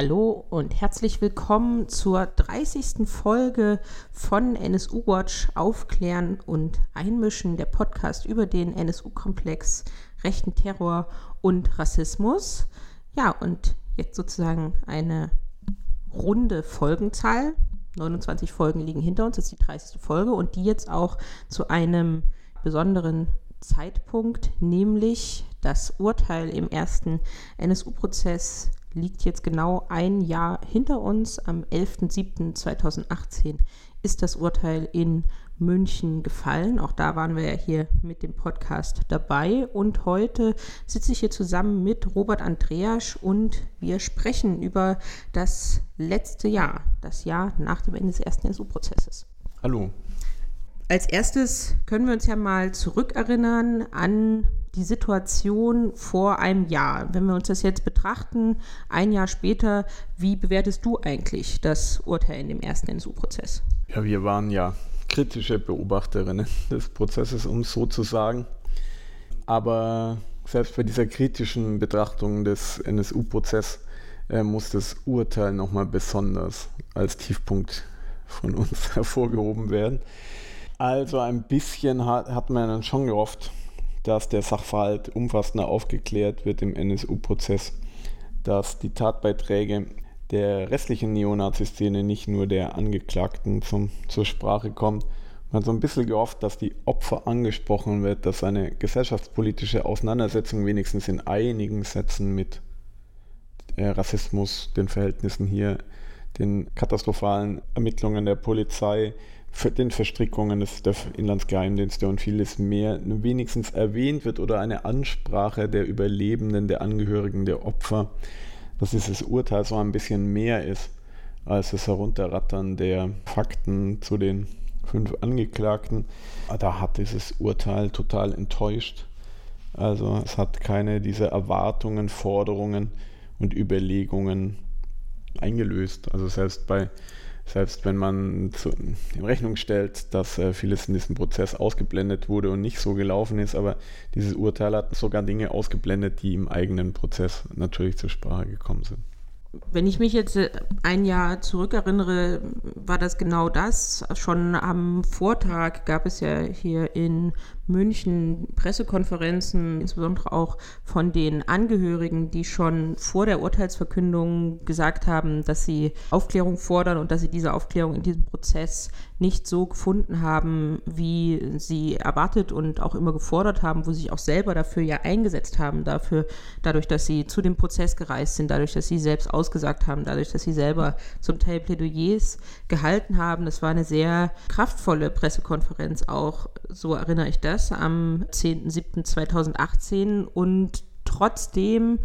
Hallo und herzlich willkommen zur 30. Folge von NSU Watch Aufklären und Einmischen, der Podcast über den NSU-Komplex, rechten Terror und Rassismus. Ja, und jetzt sozusagen eine runde Folgenzahl. 29 Folgen liegen hinter uns, das ist die 30. Folge und die jetzt auch zu einem besonderen Zeitpunkt, nämlich das Urteil im ersten NSU-Prozess liegt jetzt genau ein Jahr hinter uns. Am 11.07.2018 ist das Urteil in München gefallen. Auch da waren wir ja hier mit dem Podcast dabei. Und heute sitze ich hier zusammen mit Robert Andreasch und wir sprechen über das letzte Jahr, das Jahr nach dem Ende des ersten NSU-Prozesses. Hallo. Als erstes können wir uns ja mal zurückerinnern an die Situation vor einem Jahr. Wenn wir uns das jetzt betrachten, ein Jahr später, wie bewertest du eigentlich das Urteil in dem ersten NSU-Prozess? Ja, wir waren ja kritische Beobachterinnen des Prozesses, um es so zu sagen. Aber selbst bei dieser kritischen Betrachtung des NSU-Prozesses äh, muss das Urteil nochmal besonders als Tiefpunkt von uns hervorgehoben werden. Also ein bisschen hat, hat man dann schon gehofft, dass der Sachverhalt umfassender aufgeklärt wird im NSU-Prozess, dass die Tatbeiträge der restlichen Neonazi-Szene, nicht nur der Angeklagten, zum, zur Sprache kommen. Man hat so ein bisschen gehofft, dass die Opfer angesprochen wird, dass eine gesellschaftspolitische Auseinandersetzung wenigstens in einigen Sätzen mit äh, Rassismus, den Verhältnissen hier, den katastrophalen Ermittlungen der Polizei, den Verstrickungen des, der Inlandsgeheimdienste und vieles mehr wenigstens erwähnt wird oder eine Ansprache der Überlebenden, der Angehörigen, der Opfer, dass dieses Urteil so ein bisschen mehr ist als das Herunterrattern der Fakten zu den fünf Angeklagten. Da hat dieses Urteil total enttäuscht. Also es hat keine dieser Erwartungen, Forderungen und Überlegungen eingelöst. Also selbst bei selbst wenn man zu, in Rechnung stellt, dass äh, vieles in diesem Prozess ausgeblendet wurde und nicht so gelaufen ist, aber dieses Urteil hat sogar Dinge ausgeblendet, die im eigenen Prozess natürlich zur Sprache gekommen sind. Wenn ich mich jetzt äh, ein Jahr zurückerinnere, war das genau das. Schon am Vortag gab es ja hier in München Pressekonferenzen, insbesondere auch von den Angehörigen, die schon vor der Urteilsverkündung gesagt haben, dass sie Aufklärung fordern und dass sie diese Aufklärung in diesem Prozess nicht so gefunden haben, wie sie erwartet und auch immer gefordert haben, wo sie sich auch selber dafür ja eingesetzt haben, dafür, dadurch, dass sie zu dem Prozess gereist sind, dadurch, dass sie selbst ausgesagt haben, dadurch, dass sie selber zum Teil Plädoyers gehalten haben. Das war eine sehr kraftvolle Pressekonferenz auch, so erinnere ich das am 10.07.2018 und trotzdem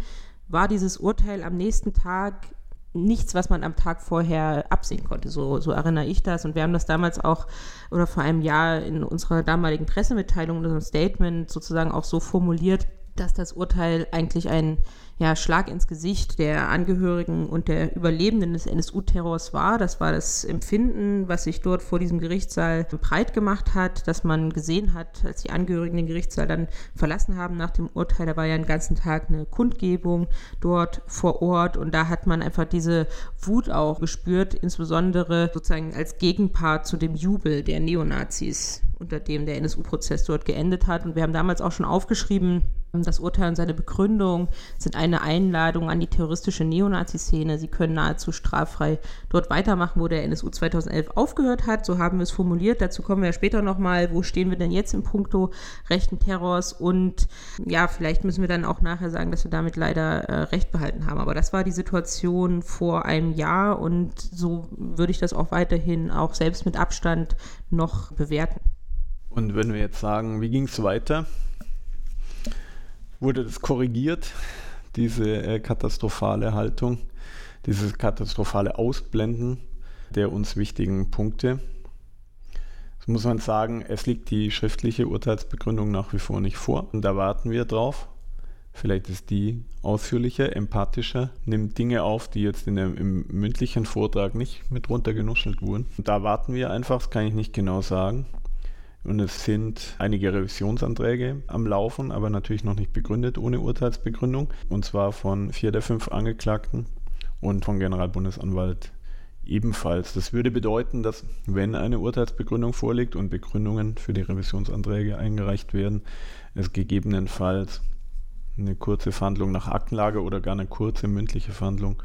war dieses Urteil am nächsten Tag nichts, was man am Tag vorher absehen konnte. So, so erinnere ich das. Und wir haben das damals auch oder vor einem Jahr in unserer damaligen Pressemitteilung, in unserem Statement sozusagen auch so formuliert, dass das Urteil eigentlich ein ja, Schlag ins Gesicht der Angehörigen und der Überlebenden des NSU-Terrors war. Das war das Empfinden, was sich dort vor diesem Gerichtssaal breit gemacht hat, dass man gesehen hat, als die Angehörigen den Gerichtssaal dann verlassen haben nach dem Urteil, da war ja den ganzen Tag eine Kundgebung dort vor Ort und da hat man einfach diese Wut auch gespürt, insbesondere sozusagen als Gegenpart zu dem Jubel der Neonazis, unter dem der NSU-Prozess dort geendet hat. Und wir haben damals auch schon aufgeschrieben, das Urteil und seine Begründung sind eine Einladung an die terroristische Neonazi-Szene. Sie können nahezu straffrei dort weitermachen, wo der NSU 2011 aufgehört hat. So haben wir es formuliert. Dazu kommen wir später nochmal. Wo stehen wir denn jetzt im Punkto rechten Terrors? Und ja, vielleicht müssen wir dann auch nachher sagen, dass wir damit leider äh, recht behalten haben. Aber das war die Situation vor einem Jahr und so würde ich das auch weiterhin auch selbst mit Abstand noch bewerten. Und wenn wir jetzt sagen, wie ging es weiter? wurde das korrigiert, diese äh, katastrophale Haltung, dieses katastrophale Ausblenden der uns wichtigen Punkte. Das muss man sagen, es liegt die schriftliche Urteilsbegründung nach wie vor nicht vor und da warten wir drauf. Vielleicht ist die ausführlicher, empathischer, nimmt Dinge auf, die jetzt in dem, im mündlichen Vortrag nicht mit runtergenuschelt wurden. Und da warten wir einfach, das kann ich nicht genau sagen. Und es sind einige Revisionsanträge am Laufen, aber natürlich noch nicht begründet ohne Urteilsbegründung. Und zwar von vier der fünf Angeklagten. und von Generalbundesanwalt ebenfalls. Das würde bedeuten, dass wenn eine Urteilsbegründung vorliegt und Begründungen für die Revisionsanträge eingereicht werden, es gegebenenfalls eine kurze Verhandlung nach Aktenlage oder gar eine kurze mündliche Verhandlung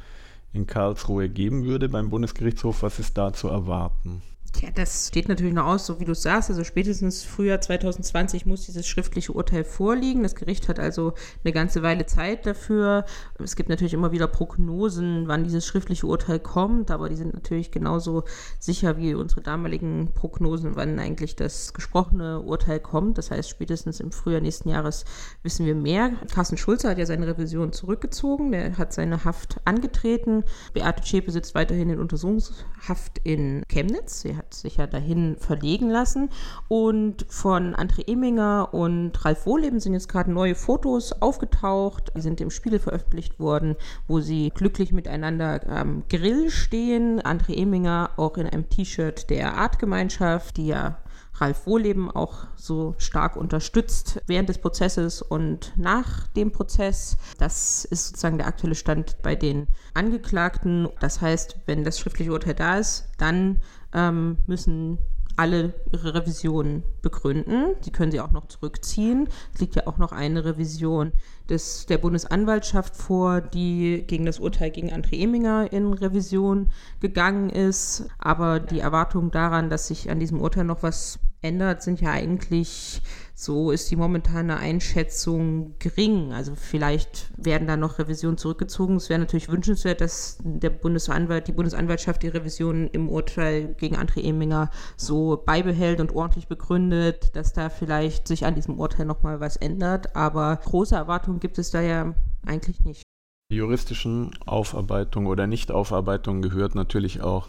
in Karlsruhe geben würde beim Bundesgerichtshof. Was ist da zu erwarten? Ja, das steht natürlich noch aus, so wie du sagst. Also spätestens Frühjahr 2020 muss dieses schriftliche Urteil vorliegen. Das Gericht hat also eine ganze Weile Zeit dafür. Es gibt natürlich immer wieder Prognosen, wann dieses schriftliche Urteil kommt, aber die sind natürlich genauso sicher wie unsere damaligen Prognosen, wann eigentlich das gesprochene Urteil kommt. Das heißt, spätestens im Frühjahr nächsten Jahres wissen wir mehr. Carsten Schulze hat ja seine Revision zurückgezogen. Der hat seine Haft angetreten. Beate Zschäpe sitzt weiterhin in Untersuchungshaft in Chemnitz. Sie hat sich ja dahin verlegen lassen. Und von André Eminger und Ralf Wohleben sind jetzt gerade neue Fotos aufgetaucht. Die sind im Spiegel veröffentlicht worden, wo sie glücklich miteinander am Grill stehen. André Eminger auch in einem T-Shirt der Artgemeinschaft, die ja Ralf Wohleben auch so stark unterstützt während des Prozesses und nach dem Prozess. Das ist sozusagen der aktuelle Stand bei den Angeklagten. Das heißt, wenn das schriftliche Urteil da ist, dann ähm, müssen alle ihre Revisionen begründen. Sie können sie auch noch zurückziehen. Es liegt ja auch noch eine Revision des, der Bundesanwaltschaft vor, die gegen das Urteil gegen André Eminger in Revision gegangen ist. Aber die Erwartung daran, dass sich an diesem Urteil noch was ändert, sind ja eigentlich, so ist die momentane Einschätzung gering. Also vielleicht werden da noch Revisionen zurückgezogen. Es wäre natürlich wünschenswert, dass der Bundesanwalt, die Bundesanwaltschaft die Revision im Urteil gegen André Eminger so beibehält und ordentlich begründet, dass da vielleicht sich an diesem Urteil nochmal was ändert. Aber große Erwartungen gibt es da ja eigentlich nicht. Juristischen Aufarbeitung oder Nichtaufarbeitung gehört natürlich auch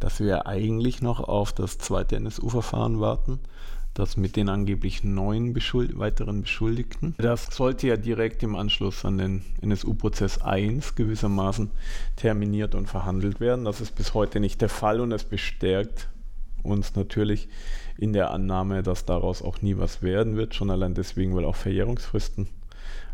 dass wir eigentlich noch auf das zweite NSU-Verfahren warten, das mit den angeblich neun Beschuld weiteren Beschuldigten. Das sollte ja direkt im Anschluss an den NSU-Prozess 1 gewissermaßen terminiert und verhandelt werden. Das ist bis heute nicht der Fall und es bestärkt uns natürlich in der Annahme, dass daraus auch nie was werden wird, schon allein deswegen, weil auch Verjährungsfristen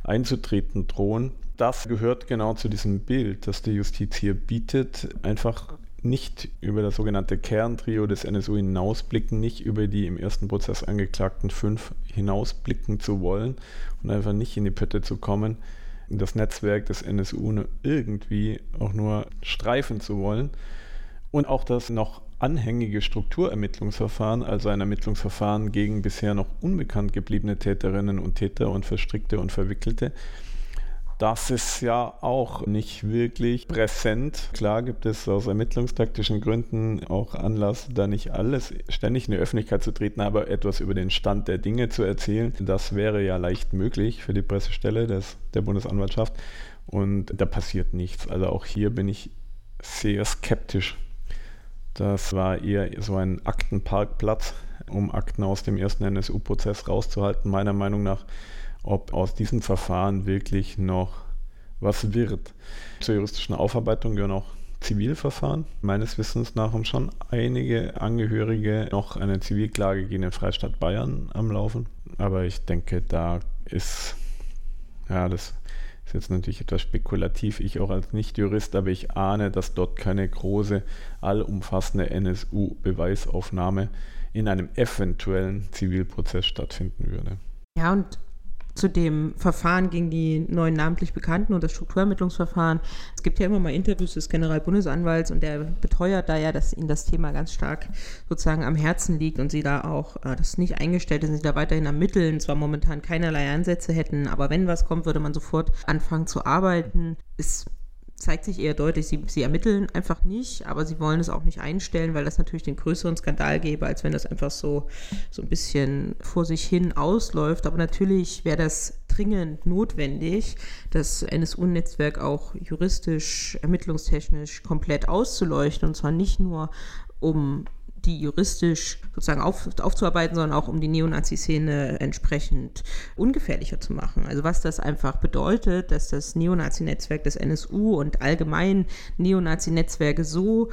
einzutreten drohen. Das gehört genau zu diesem Bild, das die Justiz hier bietet, einfach nicht über das sogenannte Kerntrio des NSU hinausblicken, nicht über die im ersten Prozess angeklagten fünf hinausblicken zu wollen und einfach nicht in die Pötte zu kommen, das Netzwerk des NSU irgendwie auch nur streifen zu wollen. Und auch das noch anhängige Strukturermittlungsverfahren, also ein Ermittlungsverfahren gegen bisher noch unbekannt gebliebene Täterinnen und Täter und Verstrickte und Verwickelte, das ist ja auch nicht wirklich präsent. Klar gibt es aus ermittlungstaktischen Gründen auch Anlass, da nicht alles ständig in die Öffentlichkeit zu treten, aber etwas über den Stand der Dinge zu erzählen. Das wäre ja leicht möglich für die Pressestelle des, der Bundesanwaltschaft. Und da passiert nichts. Also auch hier bin ich sehr skeptisch. Das war eher so ein Aktenparkplatz, um Akten aus dem ersten NSU-Prozess rauszuhalten, meiner Meinung nach ob aus diesem Verfahren wirklich noch was wird. Zur juristischen Aufarbeitung gehören auch Zivilverfahren. Meines Wissens nach haben schon einige Angehörige noch eine Zivilklage gegen den Freistaat Bayern am Laufen. Aber ich denke, da ist, ja, das ist jetzt natürlich etwas spekulativ, ich auch als Nicht-Jurist, aber ich ahne, dass dort keine große, allumfassende NSU-Beweisaufnahme in einem eventuellen Zivilprozess stattfinden würde. Ja, und zu dem Verfahren gegen die neuen namentlich Bekannten und das Strukturermittlungsverfahren. Es gibt ja immer mal Interviews des Generalbundesanwalts und der beteuert da ja, dass ihnen das Thema ganz stark sozusagen am Herzen liegt und sie da auch äh, das nicht eingestellt ist, sie da weiterhin ermitteln, zwar momentan keinerlei Ansätze hätten, aber wenn was kommt, würde man sofort anfangen zu arbeiten. Ist zeigt sich eher deutlich, sie, sie ermitteln einfach nicht, aber sie wollen es auch nicht einstellen, weil das natürlich den größeren Skandal gäbe, als wenn das einfach so, so ein bisschen vor sich hin ausläuft. Aber natürlich wäre das dringend notwendig, das NSU-Netzwerk auch juristisch, ermittlungstechnisch komplett auszuleuchten und zwar nicht nur um die juristisch sozusagen auf, aufzuarbeiten, sondern auch um die Neonazi-Szene entsprechend ungefährlicher zu machen. Also was das einfach bedeutet, dass das Neonazi-Netzwerk des NSU und allgemein Neonazi-Netzwerke so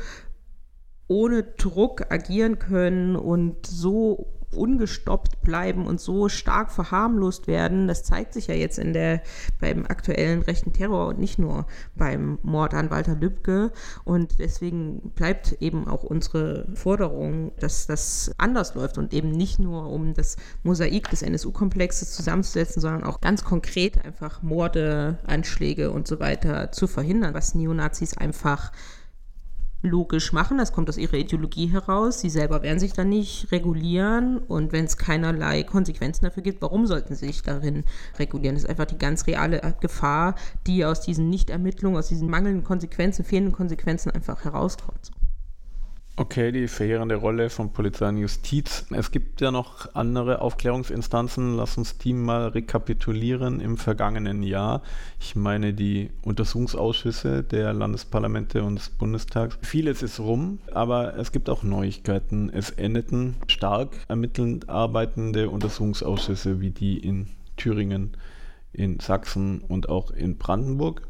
ohne Druck agieren können und so ungestoppt bleiben und so stark verharmlost werden. Das zeigt sich ja jetzt in der, beim aktuellen rechten Terror und nicht nur beim Mord an Walter Lübcke. Und deswegen bleibt eben auch unsere Forderung, dass das anders läuft und eben nicht nur um das Mosaik des NSU-Komplexes zusammenzusetzen, sondern auch ganz konkret einfach Morde, Anschläge und so weiter zu verhindern, was Neonazis einfach logisch machen. Das kommt aus ihrer Ideologie heraus. Sie selber werden sich dann nicht regulieren. Und wenn es keinerlei Konsequenzen dafür gibt, warum sollten sie sich darin regulieren? Das ist einfach die ganz reale Gefahr, die aus diesen Nichtermittlungen, aus diesen mangelnden Konsequenzen, fehlenden Konsequenzen einfach herauskommt. Okay, die verheerende Rolle von Polizei und Justiz. Es gibt ja noch andere Aufklärungsinstanzen. Lass uns die mal rekapitulieren im vergangenen Jahr. Ich meine die Untersuchungsausschüsse der Landesparlamente und des Bundestags. Vieles ist rum, aber es gibt auch Neuigkeiten. Es endeten stark ermittelnd arbeitende Untersuchungsausschüsse wie die in Thüringen, in Sachsen und auch in Brandenburg.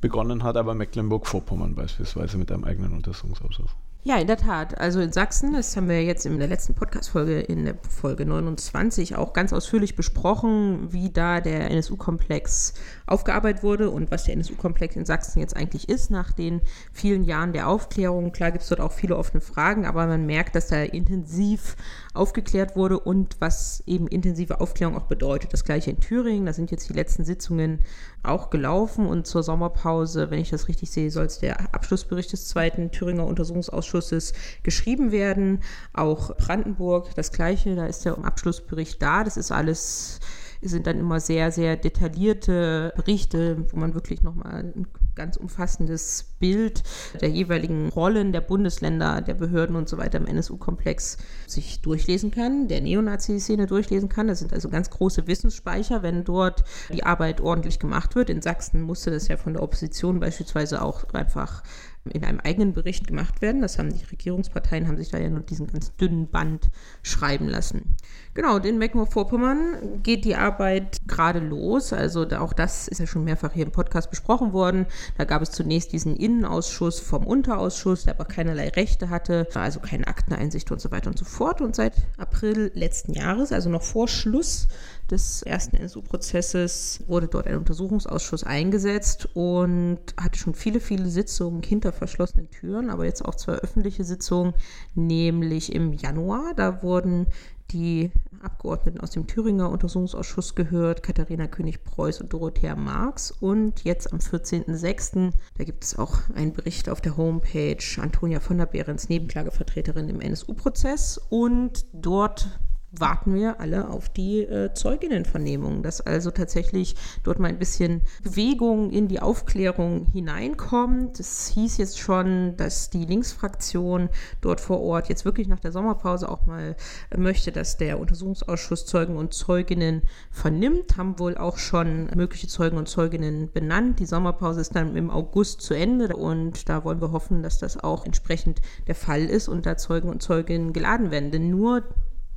Begonnen hat aber Mecklenburg-Vorpommern beispielsweise mit einem eigenen Untersuchungsausschuss. Ja, in der Tat. Also in Sachsen, das haben wir jetzt in der letzten Podcast-Folge, in der Folge 29, auch ganz ausführlich besprochen, wie da der NSU-Komplex aufgearbeitet wurde und was der NSU-Komplex in Sachsen jetzt eigentlich ist nach den vielen Jahren der Aufklärung. Klar gibt es dort auch viele offene Fragen, aber man merkt, dass da intensiv aufgeklärt wurde und was eben intensive Aufklärung auch bedeutet. Das gleiche in Thüringen, da sind jetzt die letzten Sitzungen auch gelaufen und zur Sommerpause, wenn ich das richtig sehe, soll es der Abschlussbericht des zweiten Thüringer Untersuchungsausschusses geschrieben werden. Auch Brandenburg das gleiche, da ist der Abschlussbericht da. Das ist alles sind dann immer sehr, sehr detaillierte Berichte, wo man wirklich nochmal ein ganz umfassendes Bild der jeweiligen Rollen der Bundesländer, der Behörden und so weiter im NSU-Komplex sich durchlesen kann, der Neonazi-Szene durchlesen kann. Das sind also ganz große Wissensspeicher, wenn dort die Arbeit ordentlich gemacht wird. In Sachsen musste das ja von der Opposition beispielsweise auch einfach in einem eigenen Bericht gemacht werden. Das haben die Regierungsparteien, haben sich da ja nur diesen ganz dünnen Band schreiben lassen. Genau, in Mecklenburg-Vorpommern geht die Arbeit gerade los. Also auch das ist ja schon mehrfach hier im Podcast besprochen worden. Da gab es zunächst diesen Innenausschuss vom Unterausschuss, der aber keinerlei Rechte hatte, also keine Akteneinsicht und so weiter und so fort. Und seit April letzten Jahres, also noch vor Schluss des ersten NSU-Prozesses wurde dort ein Untersuchungsausschuss eingesetzt und hatte schon viele, viele Sitzungen hinter verschlossenen Türen, aber jetzt auch zwei öffentliche Sitzungen, nämlich im Januar. Da wurden die Abgeordneten aus dem Thüringer Untersuchungsausschuss gehört, Katharina König-Preuß und Dorothea Marx. Und jetzt am 14.06., da gibt es auch einen Bericht auf der Homepage, Antonia von der Behrens, Nebenklagevertreterin im NSU-Prozess. Und dort warten wir alle auf die äh, Zeuginnenvernehmung, dass also tatsächlich dort mal ein bisschen Bewegung in die Aufklärung hineinkommt. Es hieß jetzt schon, dass die Linksfraktion dort vor Ort jetzt wirklich nach der Sommerpause auch mal äh, möchte, dass der Untersuchungsausschuss Zeugen und Zeuginnen vernimmt, haben wohl auch schon mögliche Zeugen und Zeuginnen benannt. Die Sommerpause ist dann im August zu Ende und da wollen wir hoffen, dass das auch entsprechend der Fall ist und da Zeugen und Zeuginnen geladen werden. Denn nur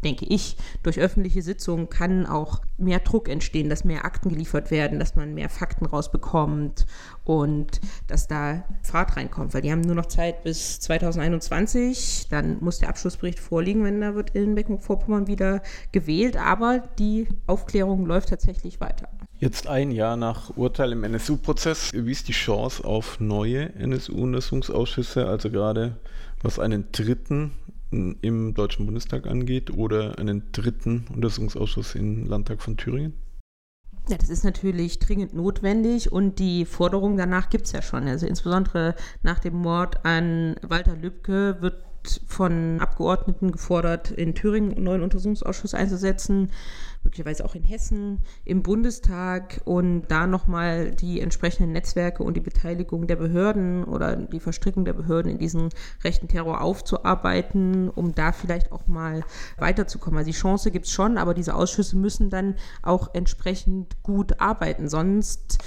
denke ich, durch öffentliche Sitzungen kann auch mehr Druck entstehen, dass mehr Akten geliefert werden, dass man mehr Fakten rausbekommt und dass da Fahrt reinkommt, weil die haben nur noch Zeit bis 2021, dann muss der Abschlussbericht vorliegen, wenn da wird in Mecklenburg-Vorpommern wieder gewählt, aber die Aufklärung läuft tatsächlich weiter. Jetzt ein Jahr nach Urteil im NSU-Prozess, wie ist die Chance auf neue NSU-Untersuchungsausschüsse, also gerade was einen dritten im Deutschen Bundestag angeht oder einen dritten Untersuchungsausschuss im Landtag von Thüringen? Ja, das ist natürlich dringend notwendig und die Forderung danach gibt es ja schon. Also insbesondere nach dem Mord an Walter Lübcke wird von Abgeordneten gefordert, in Thüringen einen neuen Untersuchungsausschuss einzusetzen, möglicherweise auch in Hessen, im Bundestag und da nochmal die entsprechenden Netzwerke und die Beteiligung der Behörden oder die Verstrickung der Behörden in diesen rechten Terror aufzuarbeiten, um da vielleicht auch mal weiterzukommen. Also die Chance gibt es schon, aber diese Ausschüsse müssen dann auch entsprechend gut arbeiten. Sonst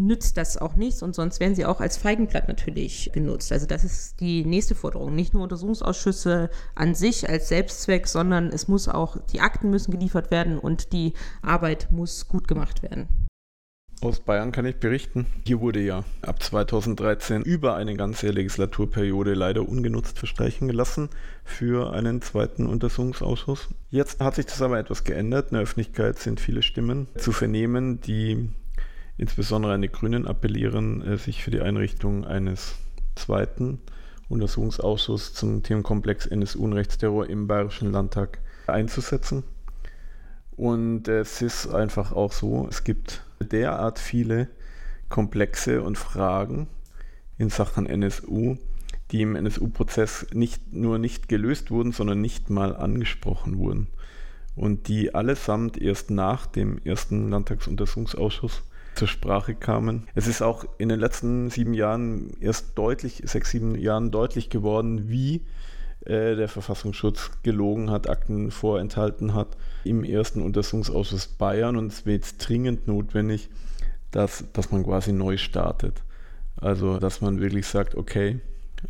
nützt das auch nichts und sonst werden sie auch als Feigenblatt natürlich genutzt. Also das ist die nächste Forderung. Nicht nur Untersuchungsausschüsse an sich als Selbstzweck, sondern es muss auch, die Akten müssen geliefert werden und die Arbeit muss gut gemacht werden. Aus Bayern kann ich berichten. Hier wurde ja ab 2013 über eine ganze Legislaturperiode leider ungenutzt verstreichen gelassen für einen zweiten Untersuchungsausschuss. Jetzt hat sich das aber etwas geändert. In der Öffentlichkeit sind viele Stimmen zu vernehmen, die insbesondere an die Grünen appellieren, äh, sich für die Einrichtung eines zweiten Untersuchungsausschusses zum Themenkomplex NSU und Rechtsterror im Bayerischen Landtag einzusetzen. Und es ist einfach auch so, es gibt derart viele Komplexe und Fragen in Sachen NSU, die im NSU-Prozess nicht nur nicht gelöst wurden, sondern nicht mal angesprochen wurden. Und die allesamt erst nach dem ersten Landtagsuntersuchungsausschuss zur Sprache kamen. Es ist auch in den letzten sieben Jahren erst deutlich, sechs, sieben Jahren deutlich geworden, wie äh, der Verfassungsschutz gelogen hat, Akten vorenthalten hat im ersten Untersuchungsausschuss Bayern und es jetzt dringend notwendig, dass, dass man quasi neu startet. Also, dass man wirklich sagt, okay,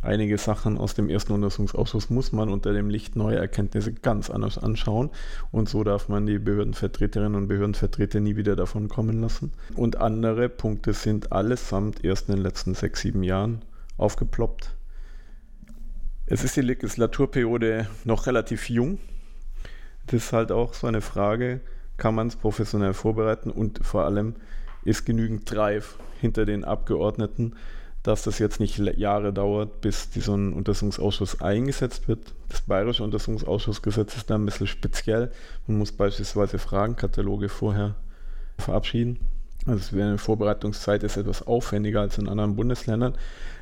einige Sachen aus dem ersten Untersuchungsausschuss muss man unter dem Licht neuer Erkenntnisse ganz anders anschauen und so darf man die Behördenvertreterinnen und Behördenvertreter nie wieder davon kommen lassen. Und andere Punkte sind allesamt erst in den letzten sechs, sieben Jahren aufgeploppt es ist die Legislaturperiode noch relativ jung. Das ist halt auch so eine Frage, kann man es professionell vorbereiten und vor allem ist genügend Drive hinter den Abgeordneten, dass das jetzt nicht Jahre dauert, bis so ein Untersuchungsausschuss eingesetzt wird. Das bayerische Untersuchungsausschussgesetz ist da ein bisschen speziell. Man muss beispielsweise Fragenkataloge vorher verabschieden. Also eine Vorbereitungszeit ist etwas aufwendiger als in anderen Bundesländern.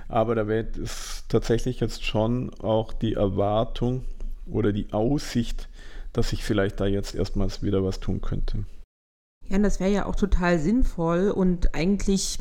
Aber da es tatsächlich jetzt schon auch die Erwartung oder die Aussicht, dass sich vielleicht da jetzt erstmals wieder was tun könnte. Ja, und das wäre ja auch total sinnvoll und eigentlich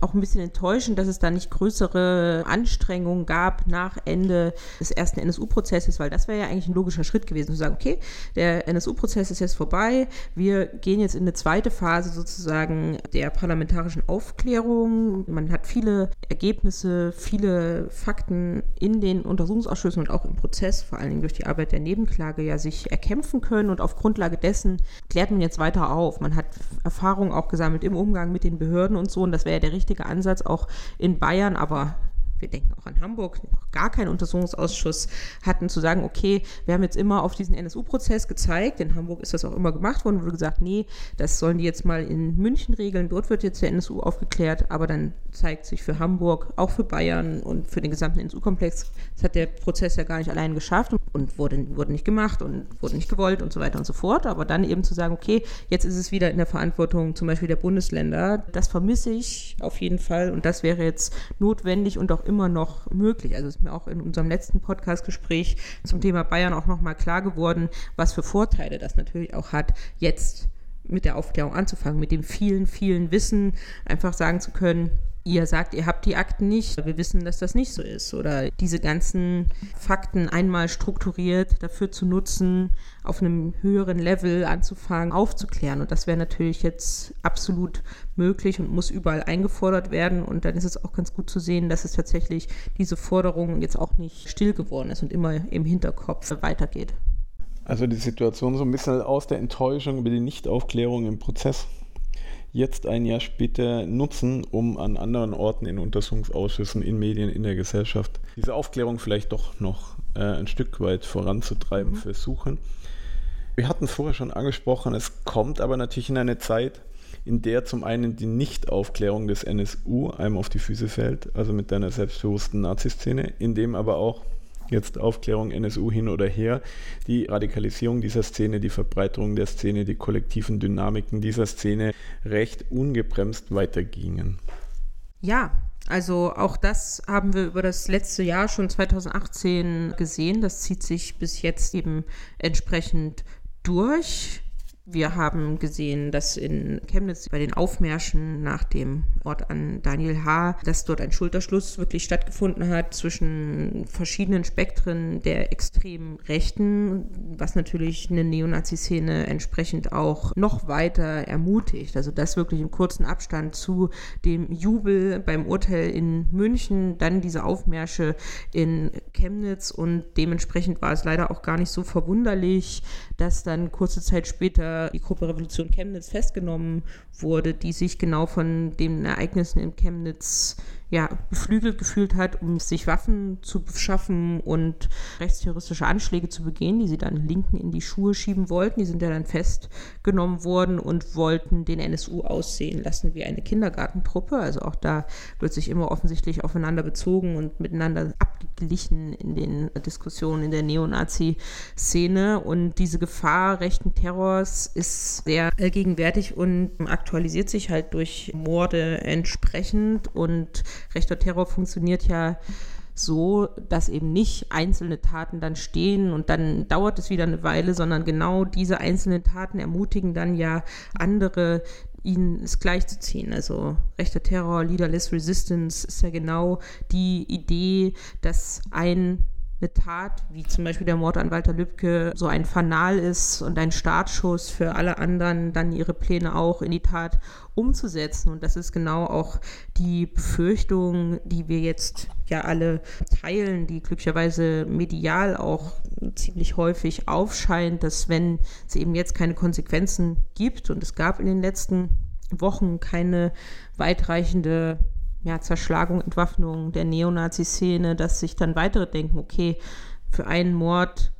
auch ein bisschen enttäuschend, dass es da nicht größere Anstrengungen gab nach Ende des ersten NSU-Prozesses, weil das wäre ja eigentlich ein logischer Schritt gewesen, zu sagen, okay, der NSU-Prozess ist jetzt vorbei, wir gehen jetzt in eine zweite Phase sozusagen der parlamentarischen Aufklärung. Man hat viele Ergebnisse, viele Fakten in den Untersuchungsausschüssen und auch im Prozess, vor allen Dingen durch die Arbeit der Nebenklage, ja sich erkämpfen können und auf Grundlage dessen klärt man jetzt weiter auf. Man hat Erfahrung auch gesammelt im Umgang mit den Behörden und so. Und das wäre ja der richtige Ansatz auch in Bayern, aber wir denken auch an Hamburg, noch gar keinen Untersuchungsausschuss hatten, zu sagen, okay, wir haben jetzt immer auf diesen NSU-Prozess gezeigt, in Hamburg ist das auch immer gemacht worden, wurde gesagt, nee, das sollen die jetzt mal in München regeln, dort wird jetzt der NSU aufgeklärt, aber dann zeigt sich für Hamburg, auch für Bayern und für den gesamten NSU-Komplex, das hat der Prozess ja gar nicht allein geschafft und wurde, wurde nicht gemacht und wurde nicht gewollt und so weiter und so fort, aber dann eben zu sagen, okay, jetzt ist es wieder in der Verantwortung zum Beispiel der Bundesländer, das vermisse ich auf jeden Fall und das wäre jetzt notwendig und auch immer noch möglich. Also ist mir auch in unserem letzten Podcast-Gespräch zum Thema Bayern auch nochmal klar geworden, was für Vorteile das natürlich auch hat, jetzt mit der Aufklärung anzufangen, mit dem vielen, vielen Wissen, einfach sagen zu können, ihr sagt, ihr habt die Akten nicht, wir wissen, dass das nicht so ist. Oder diese ganzen Fakten einmal strukturiert dafür zu nutzen, auf einem höheren Level anzufangen, aufzuklären. Und das wäre natürlich jetzt absolut möglich und muss überall eingefordert werden. Und dann ist es auch ganz gut zu sehen, dass es tatsächlich diese Forderung jetzt auch nicht still geworden ist und immer im Hinterkopf weitergeht. Also die Situation so ein bisschen aus der Enttäuschung über die Nichtaufklärung im Prozess jetzt ein Jahr später nutzen, um an anderen Orten in Untersuchungsausschüssen, in Medien, in der Gesellschaft diese Aufklärung vielleicht doch noch äh, ein Stück weit voranzutreiben, mhm. versuchen. Wir hatten es vorher schon angesprochen, es kommt aber natürlich in eine Zeit, in der zum einen die Nichtaufklärung des NSU einem auf die Füße fällt, also mit deiner selbstbewussten Nazi-Szene, in dem aber auch jetzt Aufklärung NSU hin oder her, die Radikalisierung dieser Szene, die Verbreiterung der Szene, die kollektiven Dynamiken dieser Szene recht ungebremst weitergingen. Ja, also auch das haben wir über das letzte Jahr schon 2018 gesehen. Das zieht sich bis jetzt eben entsprechend durch. Wir haben gesehen, dass in Chemnitz bei den Aufmärschen nach dem Ort an Daniel H., dass dort ein Schulterschluss wirklich stattgefunden hat zwischen verschiedenen Spektren der extremen Rechten, was natürlich eine Neonazi-Szene entsprechend auch noch weiter ermutigt. Also das wirklich im kurzen Abstand zu dem Jubel beim Urteil in München, dann diese Aufmärsche in Chemnitz und dementsprechend war es leider auch gar nicht so verwunderlich, dass dann kurze Zeit später die Gruppe Revolution Chemnitz festgenommen wurde, die sich genau von den Ereignissen in Chemnitz ja, beflügelt gefühlt hat, um sich Waffen zu beschaffen und rechtsterroristische Anschläge zu begehen, die sie dann Linken in die Schuhe schieben wollten. Die sind ja dann festgenommen worden und wollten den NSU aussehen lassen wie eine Kindergartentruppe. Also auch da wird sich immer offensichtlich aufeinander bezogen und miteinander abgeglichen in den Diskussionen in der Neonazi-Szene. Und diese Gefahr rechten Terrors ist sehr allgegenwärtig und aktualisiert sich halt durch Morde entsprechend und rechter Terror funktioniert ja so, dass eben nicht einzelne Taten dann stehen und dann dauert es wieder eine Weile, sondern genau diese einzelnen Taten ermutigen dann ja andere, ihnen es gleichzuziehen. Also rechter Terror, Leaderless Resistance ist ja genau die Idee, dass ein eine Tat, wie zum Beispiel der Mord an Walter Lübcke, so ein Fanal ist und ein Startschuss für alle anderen, dann ihre Pläne auch in die Tat umzusetzen. Und das ist genau auch die Befürchtung, die wir jetzt ja alle teilen, die glücklicherweise medial auch ziemlich häufig aufscheint, dass wenn es eben jetzt keine Konsequenzen gibt und es gab in den letzten Wochen keine weitreichende ja, Zerschlagung, Entwaffnung der Neonazi-Szene, dass sich dann weitere denken, okay, für einen Mord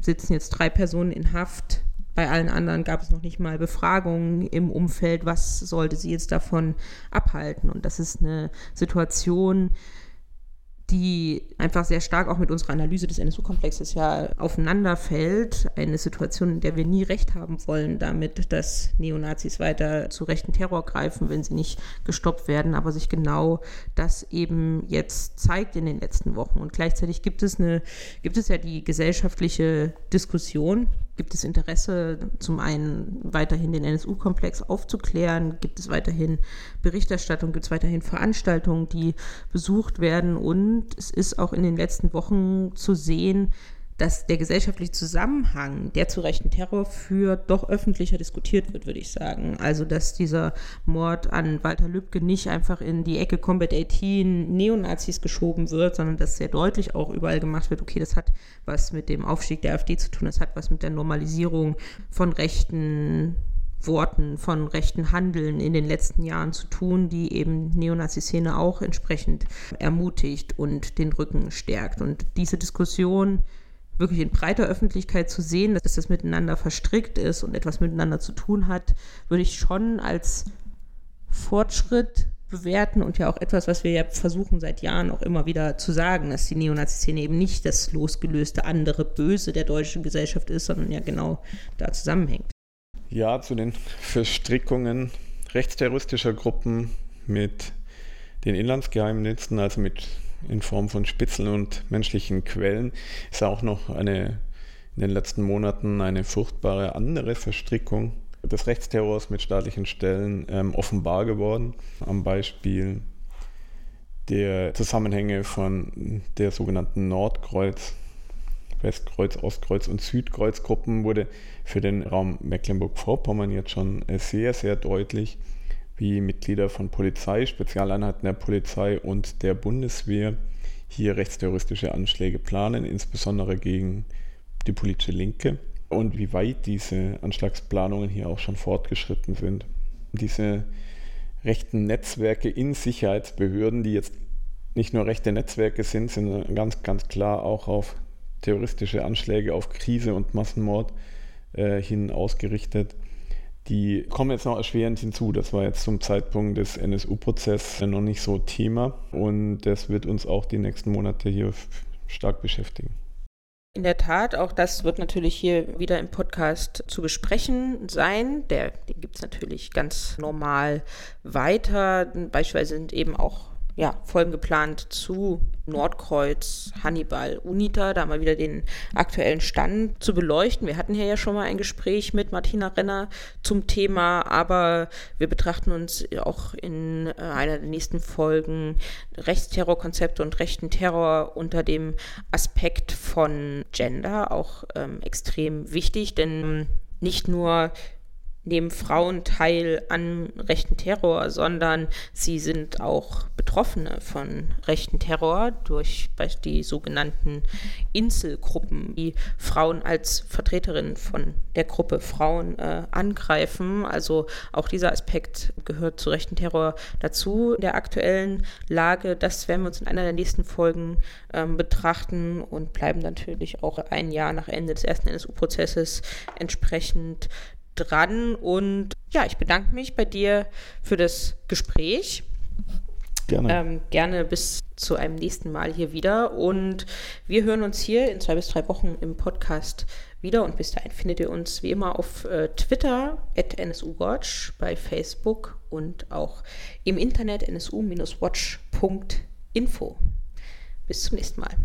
sitzen jetzt drei Personen in Haft, bei allen anderen gab es noch nicht mal Befragungen im Umfeld, was sollte sie jetzt davon abhalten. Und das ist eine Situation, die einfach sehr stark auch mit unserer Analyse des NSU-Komplexes ja aufeinanderfällt. Eine Situation, in der wir nie recht haben wollen damit, dass Neonazis weiter zu rechten Terror greifen, wenn sie nicht gestoppt werden, aber sich genau das eben jetzt zeigt in den letzten Wochen. Und gleichzeitig gibt es eine, gibt es ja die gesellschaftliche Diskussion, Gibt es Interesse, zum einen weiterhin den NSU-Komplex aufzuklären? Gibt es weiterhin Berichterstattung? Gibt es weiterhin Veranstaltungen, die besucht werden? Und es ist auch in den letzten Wochen zu sehen, dass der gesellschaftliche Zusammenhang, der zu rechten Terror führt, doch öffentlicher diskutiert wird, würde ich sagen. Also, dass dieser Mord an Walter Lübcke nicht einfach in die Ecke Combat 18 Neonazis geschoben wird, sondern dass sehr deutlich auch überall gemacht wird, okay, das hat was mit dem Aufstieg der AfD zu tun, das hat was mit der Normalisierung von rechten Worten, von rechten Handeln in den letzten Jahren zu tun, die eben Neonazi-Szene auch entsprechend ermutigt und den Rücken stärkt. Und diese Diskussion wirklich in breiter Öffentlichkeit zu sehen, dass das miteinander verstrickt ist und etwas miteinander zu tun hat, würde ich schon als Fortschritt bewerten und ja auch etwas, was wir ja versuchen seit Jahren auch immer wieder zu sagen, dass die Neonazi-Szene eben nicht das losgelöste andere Böse der deutschen Gesellschaft ist, sondern ja genau da zusammenhängt. Ja, zu den Verstrickungen rechtsterroristischer Gruppen mit den Inlandsgeheimnissen, also mit in Form von Spitzeln und menschlichen Quellen, ist auch noch eine in den letzten Monaten eine furchtbare andere Verstrickung des Rechtsterrors mit staatlichen Stellen ähm, offenbar geworden. Am Beispiel der Zusammenhänge von der sogenannten Nordkreuz, Westkreuz, Ostkreuz und Südkreuzgruppen wurde für den Raum Mecklenburg-Vorpommern jetzt schon sehr, sehr deutlich wie Mitglieder von Polizei, Spezialeinheiten der Polizei und der Bundeswehr hier rechtsterroristische Anschläge planen, insbesondere gegen die politische Linke und wie weit diese Anschlagsplanungen hier auch schon fortgeschritten sind. Diese rechten Netzwerke in Sicherheitsbehörden, die jetzt nicht nur rechte Netzwerke sind, sind ganz, ganz klar auch auf terroristische Anschläge, auf Krise und Massenmord äh, hin ausgerichtet die kommen jetzt noch erschwerend hinzu. Das war jetzt zum Zeitpunkt des NSU-Prozesses noch nicht so Thema und das wird uns auch die nächsten Monate hier stark beschäftigen. In der Tat, auch das wird natürlich hier wieder im Podcast zu besprechen sein. Der, den gibt es natürlich ganz normal weiter. Beispielsweise sind eben auch ja, Folgen geplant zu Nordkreuz, Hannibal, UNITA, da mal wieder den aktuellen Stand zu beleuchten. Wir hatten hier ja schon mal ein Gespräch mit Martina Renner zum Thema, aber wir betrachten uns auch in äh, einer der nächsten Folgen Rechtsterrorkonzepte und rechten Terror unter dem Aspekt von Gender, auch ähm, extrem wichtig, denn nicht nur nehmen Frauen teil an rechten Terror, sondern sie sind auch Betroffene von rechten Terror durch die sogenannten Inselgruppen, die Frauen als Vertreterinnen von der Gruppe Frauen äh, angreifen. Also auch dieser Aspekt gehört zu rechten Terror dazu in der aktuellen Lage. Das werden wir uns in einer der nächsten Folgen ähm, betrachten und bleiben natürlich auch ein Jahr nach Ende des ersten NSU-Prozesses entsprechend dran. Und ja, ich bedanke mich bei dir für das Gespräch. Gerne. Ähm, gerne bis zu einem nächsten Mal hier wieder. Und wir hören uns hier in zwei bis drei Wochen im Podcast wieder. Und bis dahin findet ihr uns wie immer auf äh, Twitter, at NSUWatch, bei Facebook und auch im Internet nsu-watch.info. Bis zum nächsten Mal.